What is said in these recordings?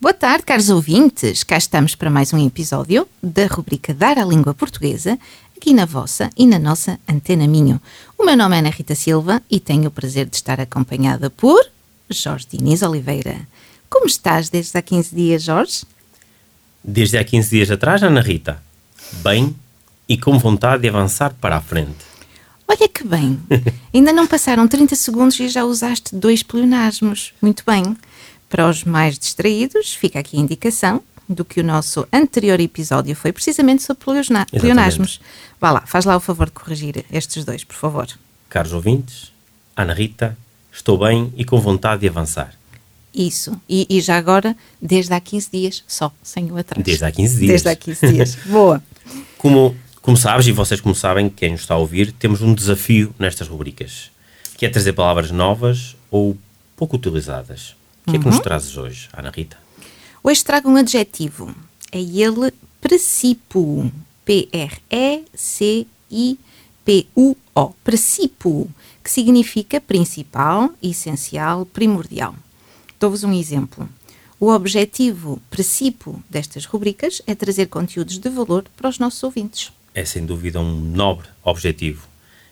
Boa tarde, caros ouvintes. Cá estamos para mais um episódio da rubrica Dar à Língua Portuguesa, aqui na vossa e na nossa Antena Minho. O meu nome é Ana Rita Silva e tenho o prazer de estar acompanhada por Jorge Diniz Oliveira. Como estás desde há 15 dias, Jorge? Desde há 15 dias atrás, Ana Rita, bem e com vontade de avançar para a frente. Olha que bem! Ainda não passaram 30 segundos e já usaste dois pleonasmos. Muito bem. Para os mais distraídos, fica aqui a indicação do que o nosso anterior episódio foi precisamente sobre pleona- pleonasmos. Vá lá, faz lá o favor de corrigir estes dois, por favor. Caros ouvintes, Ana Rita, estou bem e com vontade de avançar. Isso. E, e já agora, desde há 15 dias, só, sem o atraso. Desde há 15 dias. Desde há 15 dias. Boa. Como, como sabes, e vocês como sabem, quem nos está a ouvir, temos um desafio nestas rubricas, que é trazer palavras novas ou pouco utilizadas. O que é que nos trazes hoje, Ana Rita? Hoje trago um adjetivo. É ele precípuo. P-R-E-C-I-P-U-O. Precípuo, que significa principal, essencial, primordial. Dou-vos um exemplo. O objetivo precípuo destas rubricas é trazer conteúdos de valor para os nossos ouvintes. É sem dúvida um nobre objetivo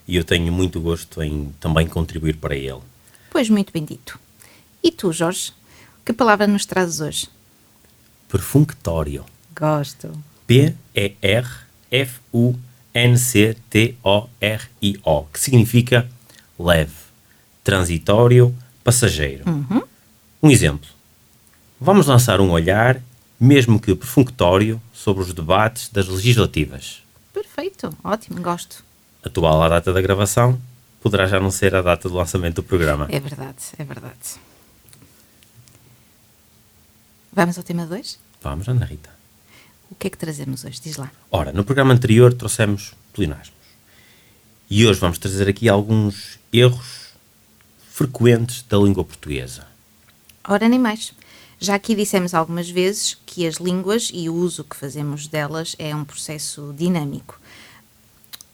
e eu tenho muito gosto em também contribuir para ele. Pois muito bem dito. E tu, Jorge? Que palavra nos trazes hoje? Perfunctório. Gosto. P-E-R-F-U-N-C-T-O-R-I-O, que significa leve, transitório, passageiro. Um exemplo. Vamos lançar um olhar, mesmo que perfunctório, sobre os debates das legislativas. Perfeito. Ótimo. Gosto. Atual a data da gravação, poderá já não ser a data do lançamento do programa. É verdade, é verdade. Vamos ao tema 2? Vamos, Ana Rita. O que é que trazemos hoje? Diz lá. Ora, no programa anterior trouxemos pleonasmos. E hoje vamos trazer aqui alguns erros frequentes da língua portuguesa. Ora, nem mais. Já aqui dissemos algumas vezes que as línguas e o uso que fazemos delas é um processo dinâmico.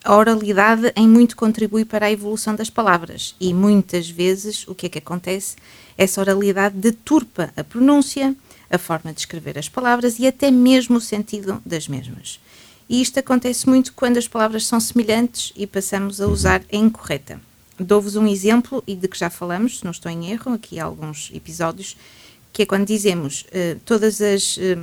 A oralidade em muito contribui para a evolução das palavras e muitas vezes o que é que acontece? Essa oralidade deturpa a pronúncia, a forma de escrever as palavras e até mesmo o sentido das mesmas. E isto acontece muito quando as palavras são semelhantes e passamos a usar a incorreta. Dou-vos um exemplo e de que já falamos, se não estou em erro, aqui há alguns episódios, que é quando dizemos eh, todas as eh,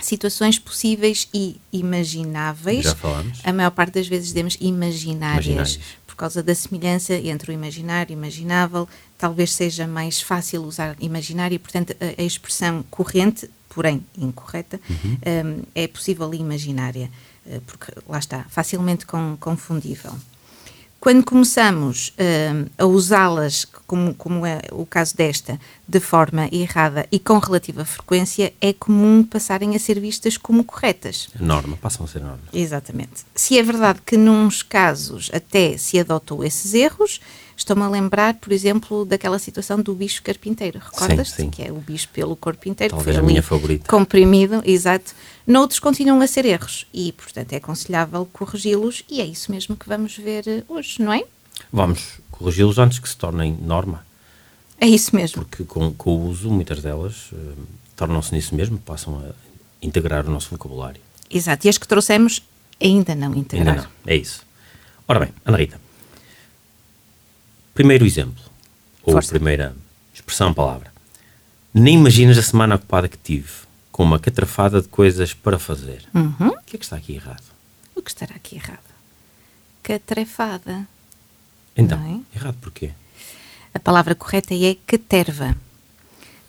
situações possíveis e imagináveis. Já falamos. A maior parte das vezes dizemos imaginárias, Imaginárias. por causa da semelhança entre o imaginário e o imaginável. Talvez seja mais fácil usar imaginário portanto, a, a expressão corrente, porém incorreta, eh, é possível e imaginária, eh, porque lá está, facilmente com- confundível. Quando começamos hum, a usá-las, como, como é o caso desta, de forma errada e com relativa frequência, é comum passarem a ser vistas como corretas. Norma, passam a ser normas. Exatamente. Se é verdade que nos casos até se adotou esses erros, estou-me a lembrar, por exemplo, daquela situação do bicho carpinteiro. Recordas-te? sim. Que é o bicho pelo corpo inteiro. que Talvez foi a minha favorita. Comprimido, exato. Noutros continuam a ser erros e, portanto, é aconselhável corrigi-los e é isso mesmo que vamos ver eh, hoje, não é? Vamos corrigi-los antes que se tornem norma, É isso mesmo. porque com, com o uso, muitas delas eh, tornam-se nisso mesmo, passam a integrar o nosso vocabulário. Exato. E as que trouxemos ainda não Ainda integrar. não, é isso. Ora bem, Ana Rita. Primeiro exemplo, ou Força. primeira expressão, palavra. Nem imaginas a semana ocupada que tive, com uma catrafada de coisas para fazer. Uhum. O que é que está aqui errado? O que estará aqui errado? Catrefada. Então, é? errado porquê? A palavra correta é caterva.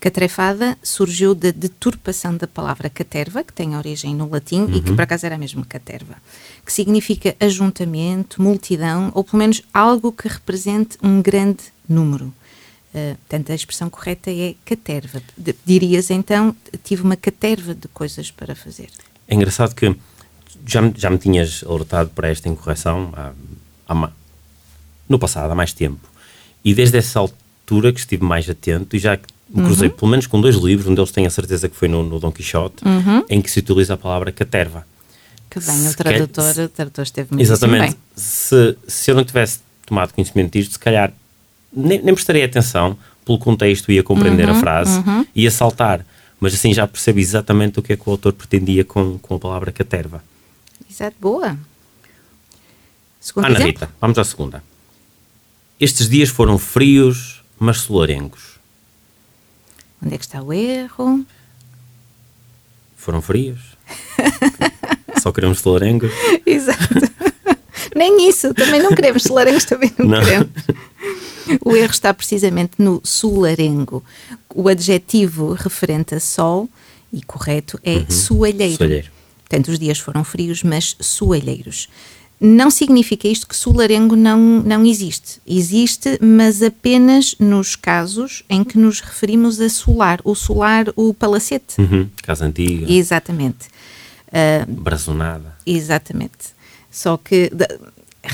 Catrefada surgiu da deturpação da palavra caterva, que tem origem no latim e que por acaso era mesmo caterva, que significa ajuntamento, multidão ou pelo menos algo que represente um grande número. Uh, portanto, a expressão correta é caterva. Dirias então, tive uma caterva de coisas para fazer. É engraçado que já, já me tinhas alertado para esta incorreção há, há, no passado, há mais tempo. E desde essa altura que estive mais atento e já me cruzei uhum. pelo menos com dois livros, um deles tenho a certeza que foi no, no Dom Quixote, uhum. em que se utiliza a palavra caterva. Que bem, o tradutor, o tradutor esteve muito Exatamente. bem. Se, se eu não tivesse tomado conhecimento disto, se calhar nem, nem prestaria atenção pelo contexto, ia compreender uhum, a frase, uhum. ia saltar, mas assim já percebi exatamente o que é que o autor pretendia com, com a palavra caterva. Exato, boa. Segundo Ana exemplo? Rita, vamos à segunda. Estes dias foram frios, mas solarengos. Onde é que está o erro? Foram frios. Só queremos solarengos. Exato. Nem isso, também não queremos. Solarengos também não, não. queremos. O erro está precisamente no solarengo. O adjetivo referente a sol e correto é uhum. soalheiro. soalheiro. Portanto, os dias foram frios, mas soalheiros. Não significa isto que solarengo não, não existe. Existe, mas apenas nos casos em que nos referimos a solar. O solar, o palacete. Uhum. Casa antiga. Exatamente. Uh, Brazonada. Exatamente. Só que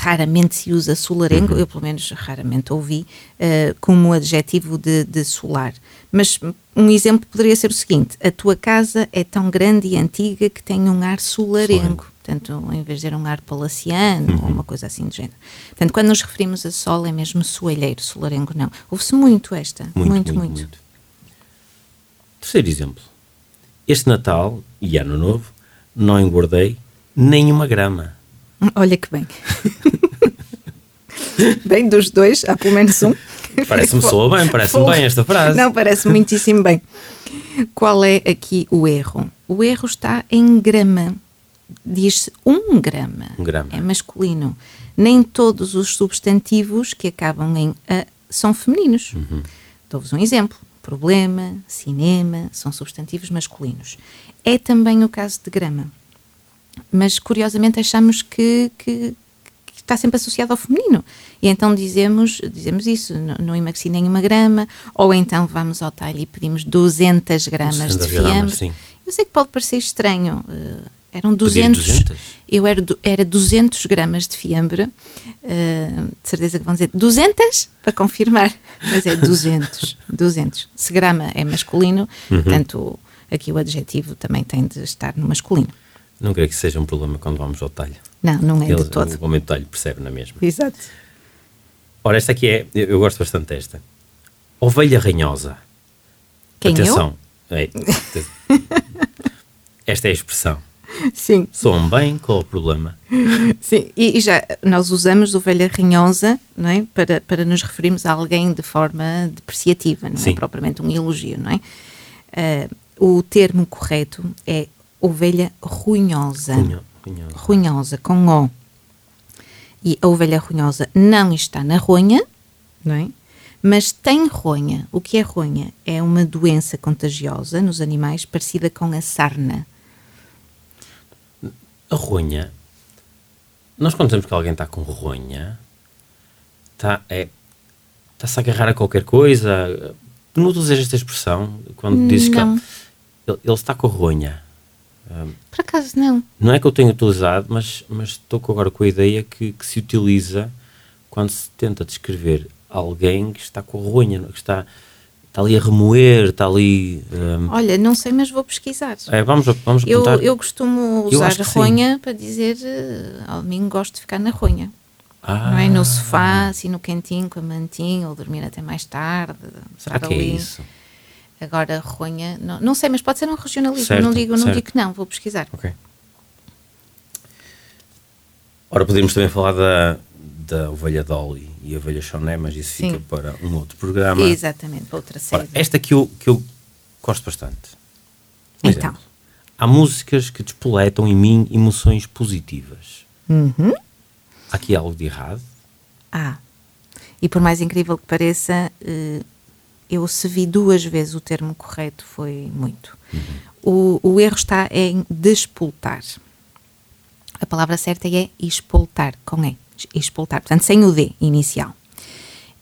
raramente se usa solarengo, uhum. eu pelo menos raramente ouvi, uh, como adjetivo de, de, solar. Mas um exemplo poderia ser o seguinte: a tua casa é tão grande e antiga que tem um ar solarengo. Portanto, em vez de ter um ar palaciano uhum. ou uma coisa assim do género. Portanto, quando nos referimos a sol, é mesmo soalheiro, solarengo não. Ouve-se muito esta. Muito muito, muito, muito, Terceiro exemplo. Este Natal e Ano Novo não engordei nem uma grama. Olha que bem. bem, dos dois, há pelo menos um. Parece-me soa bem, parece-me bem esta frase. Não, parece muitíssimo bem. Qual é aqui o erro? O erro está em grama. Diz-se um grama. Um grama. É masculino. Nem todos os substantivos que acabam em a são femininos. Uhum. Dou-vos um exemplo. Problema, cinema, são substantivos masculinos. É também o caso de grama mas curiosamente achamos que, que, que, está sempre associado ao feminino. E então dizemos, dizemos isso, não, não emagreci nem uma grama, ou então vamos ao talho e pedimos 200 gramas de fiambre. Eu sei que pode parecer estranho, uh, eram 200, 200, eu era, era 200 gramas de fiambre, uh, de certeza que vão dizer 200 para confirmar, mas é 200, 200. Se grama é masculino, uhum. portanto aqui o adjetivo também tem de estar no masculino. Não creio que seja um problema quando vamos ao talho. Não, não é de todo. O homem do talho percebe na mesma. Exato. Ora, esta aqui é, eu, eu gosto bastante desta. Ovelha ranhosa. Quem Atenção. Eu? É, esta é a expressão. Sim. Soam bem, qual o problema? Sim, e, e, já nós usamos ovelha ranhosa não é? para, para nos referirmos a alguém de forma depreciativa, não é Sim. é propriamente um elogio, não é? Uh, o termo correto é ovelha runhosa. runhosa. Runhosa, com O. E a ovelha runhosa não está na ronha, não é? Mas tem ronha. O que é ronha? É uma doença contagiosa nos animais parecida com a sarna. A ronha. Nós quando dizemos que alguém está com ronha, está é, está-se a agarrar a qualquer coisa. Tu não usas esta expressão quando dizes não. que ele, ele está com ronha. Por acaso não. Não é que eu tenha utilizado, mas, mas estou agora com a ideia que, que se utiliza quando se tenta descrever alguém que está com a ronha, que está, está ali a remoer, está ali. Um... Olha, não sei, mas vou pesquisar. É, vamos, vamos eu, eu costumo usar a ronha sim. para dizer uh, ao domingo gosto de ficar na ronha. Ah. Não é no sofá, assim no quentinho, com a mantinha, ou dormir até mais tarde. Será que é ali. é isso? Agora, ronha, não, não sei, mas pode ser um regionalismo. Certo, não digo, não digo que não, vou pesquisar. Ok. Ora, podemos também falar da, da ovelha Dolly e a ovelha Choné, mas isso Sim. fica para um outro programa. Exatamente, para outra série. Ora, esta que eu, que eu gosto bastante. Um então. Exemplo. Há músicas que despoletam em mim emoções positivas. Uhum. Há aqui algo de errado? Ah. E por mais incrível que pareça, uh, eu se vi duas vezes o termo correto foi muito. Uhum. O, o erro está em despoltar. A palavra certa é expoltar, com E. Expoltar, portanto, sem o D inicial.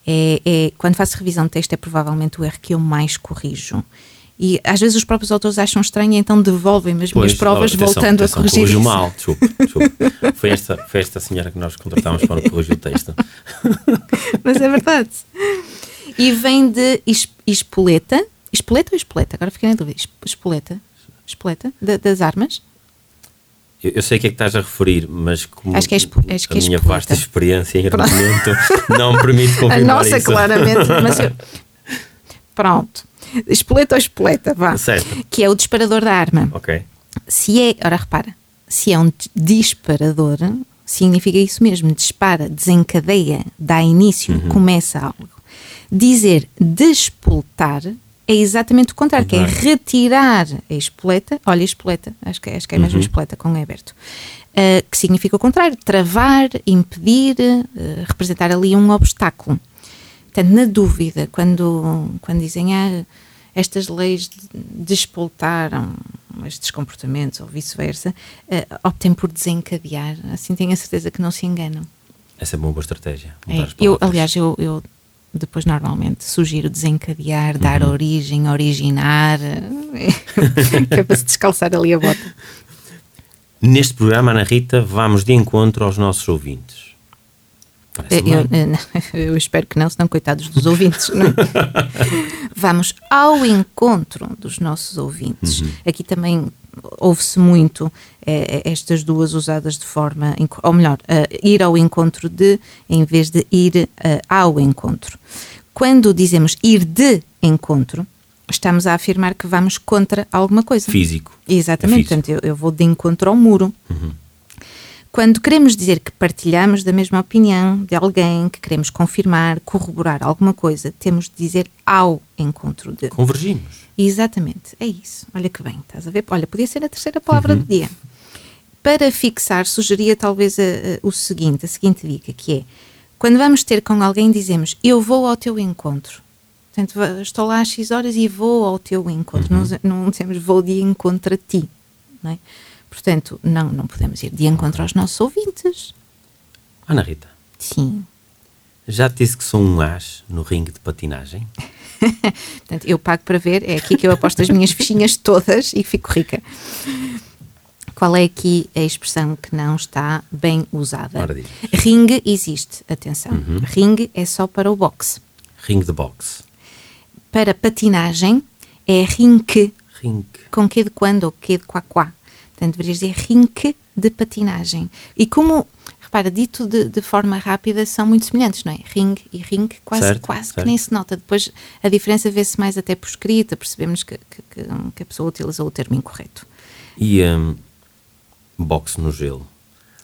É, é, quando faço revisão de texto, é provavelmente o erro que eu mais corrijo. E às vezes os próprios autores acham estranho, então devolvem-me as minhas provas, atenção, voltando atenção, a corrigir. Corrigiu mal, desculpe, desculpe. Foi, esta, foi esta senhora que nós contratámos para corrigir o texto. Mas é verdade. E vem de es- espoleta. Espoleta ou espoleta? Agora fiquei na dúvida. Es- Espoleta. Espoleta? Da- das armas? Eu, eu sei o que é que estás a referir, mas como Acho que é acho que a é minha espoleta. vasta experiência em argumento não me permite confirmar nossa, isso. claramente. Mas eu- Pronto. Espoleta ou espoleta, vá. Certo. Que é o disparador da arma. Ok. Se é, ora repara, se é um dis- disparador, significa isso mesmo, dispara, desencadeia, dá início, Uhum. começa algo. Dizer despoltar é exatamente o contrário, que é retirar a espoleta, olha a espoleta, acho que, é- acho que é Uhum. mesmo espoleta com E aberto, Ah, que significa o contrário, travar, impedir, ah, representar ali um obstáculo. Portanto, na dúvida, quando, quando dizem ah, estas leis de- despoltaram estes comportamentos ou vice-versa, eh, optem por desencadear. Assim tenho a certeza que não se enganam. Essa é uma boa estratégia. É, eu, aliás, eu, eu depois normalmente sugiro desencadear, Uhum. dar origem, originar, eh, que é para se descalçar ali a bota. Neste programa, Ana Rita, vamos de encontro aos nossos ouvintes. Eu, eu- espero que não, senão coitados dos ouvintes. não é? Vamos ao encontro dos nossos ouvintes. Aqui também ouve-se muito eh, estas duas usadas de forma, ou melhor, eh, ir ao encontro de, em vez de ir eh, ao encontro. Quando dizemos ir de encontro, estamos a afirmar que vamos contra alguma coisa. Físico. Exatamente, É físico. portanto, eu, eu vou de encontro ao muro. Quando queremos dizer que partilhamos da mesma opinião de alguém, que queremos confirmar, corroborar alguma coisa, temos de dizer ao encontro de. Convergimos. Exatamente, é isso. Olha que bem, estás a ver? Olha, podia ser a terceira palavra do dia. Para fixar, sugeria talvez a- a- o seguinte, a seguinte dica, que é, quando vamos ter com alguém, dizemos, eu vou ao teu encontro. Portanto, estou lá às X horas e vou ao teu encontro. Não, não dizemos, vou de encontro a ti. Não é? Portanto, não, não podemos ir de encontro aos nossos ouvintes. Ana Rita, Sim. já te disse que sou um as no ringue de patinagem? Portanto, eu pago para ver, é aqui que eu aposto as minhas fichinhas todas e fico rica. Qual é aqui a expressão que não está bem usada? Ora. Ringue existe, atenção. Ringue é só para o boxe. Ringue de boxe. Para patinagem é rinque, Ringue. com que de quando ou que de quá quá. Portanto, deverias dizer rinque de patinagem. E como, repara, dito de, de forma rápida, são muito semelhantes, não é? Ring e rinque, quase, Certo, quase que certo. nem se nota. Depois a diferença vê-se mais até por escrita, percebemos que, que, que- que a pessoa utilizou o termo incorreto. E hum, boxe no gelo?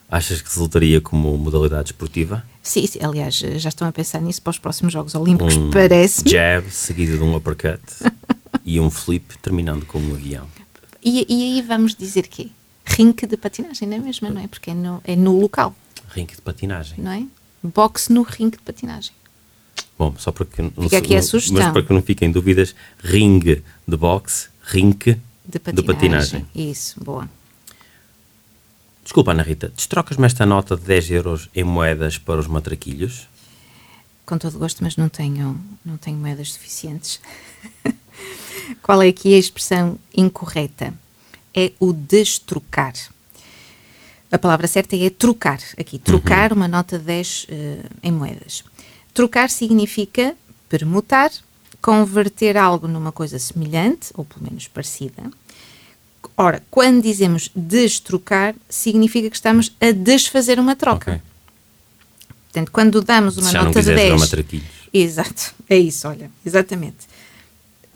Achas que resultaria como modalidade esportiva? Sim, sim, aliás, já estão a pensar nisso para os próximos Jogos Olímpicos, Um parece-me. jab seguido de um uppercut e um flip terminando com um avião. E, e aí vamos dizer quê? Rinque de patinagem, não é mesmo? Não é? Porque é no, é no local, Ringue de patinagem. não é? Boxe no rinque de patinagem. Bom, só para que não Fica aqui a sugestão. Mas para que não fiquem dúvidas, ringue de boxe, rinque De patinagem. de patinagem. Isso, boa. Desculpa, Ana Rita, destrocas-me esta nota de 10 euros em moedas para os matraquilhos? Com todo gosto, mas não tenho, não tenho moedas suficientes. Qual é aqui a expressão incorreta? É o destrocar. A palavra certa é trocar. Aqui, trocar uma nota de 10 eh, em moedas. Trocar significa permutar, converter algo numa coisa semelhante, ou pelo menos parecida. Ora, quando dizemos destrocar, significa que estamos a desfazer uma troca. Ok. Portanto, quando damos uma Se já não nota de quiser jogar 10. matraquilhos. Exato, é isso, olha, exatamente.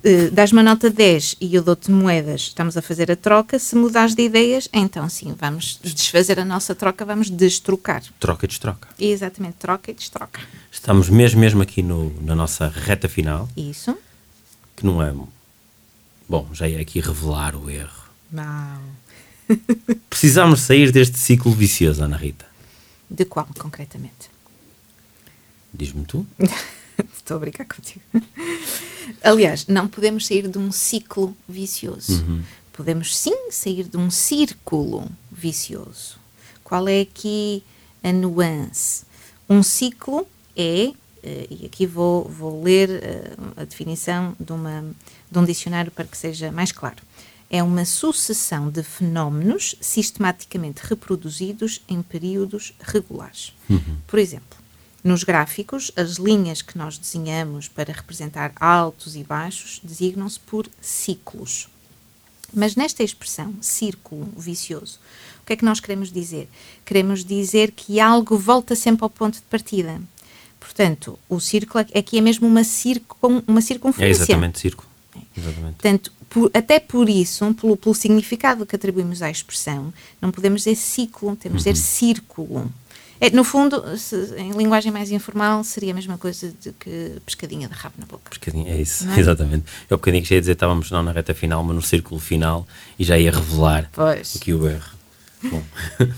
Uh, dás uma nota 10 e eu dou-te moedas, estamos a fazer a troca. Se mudares de ideias, então sim, vamos desfazer a nossa troca, vamos destrocar. Troca e destroca. Exatamente, troca e destroca. Estamos mesmo, mesmo aqui no, na nossa reta final, Isso. que não é. Bom, já é aqui revelar o erro. Não. Precisamos sair deste ciclo vicioso, Ana Rita. De qual, concretamente? Diz-me tu. Estou a brincar contigo. Aliás, não podemos sair de um ciclo vicioso. Podemos sim sair de um círculo vicioso. Qual é aqui a nuance? Um ciclo é Uh, e aqui vou, vou ler uh, a definição de, uma, de um dicionário para que seja mais claro. É uma sucessão de fenómenos sistematicamente reproduzidos em períodos regulares. Uhum. Por exemplo, nos gráficos, as linhas que nós desenhamos para representar altos e baixos designam-se por ciclos. Mas nesta expressão, círculo vicioso, o que é que nós queremos dizer? Queremos dizer que algo volta sempre ao ponto de partida. Portanto, o círculo aqui é mesmo uma, circun, uma circunferência. É exatamente círculo. Exatamente. Portanto, por, até por isso, pelo, pelo, significado que atribuímos à expressão, não podemos dizer ciclo, temos de uhum. dizer círculo. É, no fundo, se, em linguagem mais informal, seria a mesma coisa de que pescadinha de rabo na boca. Pescadinha, é isso, é? exatamente. Eu bocadinho que ia dizer, estávamos não na reta final, mas no círculo final e já ia revelar pois. aqui o erro. Bom.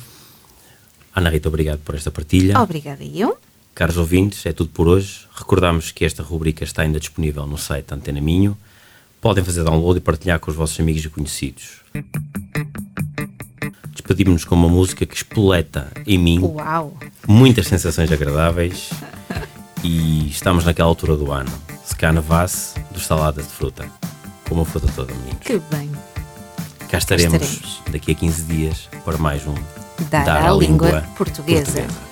Ana Rita, obrigado por esta partilha. Obrigada eu. Caros ouvintes, é tudo por hoje. Recordamos que esta rubrica está ainda disponível no site Antena Minho. Podem fazer download e partilhar com os vossos amigos e conhecidos despedimos-nos com uma música que espoleta em mim Uau. muitas sensações agradáveis e estamos naquela altura do ano. Se cá nevasse, dos saladas de fruta. Com uma fruta toda, meninos. Que bem. Cá estaremos, Cá estaremos. daqui a 15 dias para mais um Dar, Dar a, língua, língua portuguesa. portuguesa.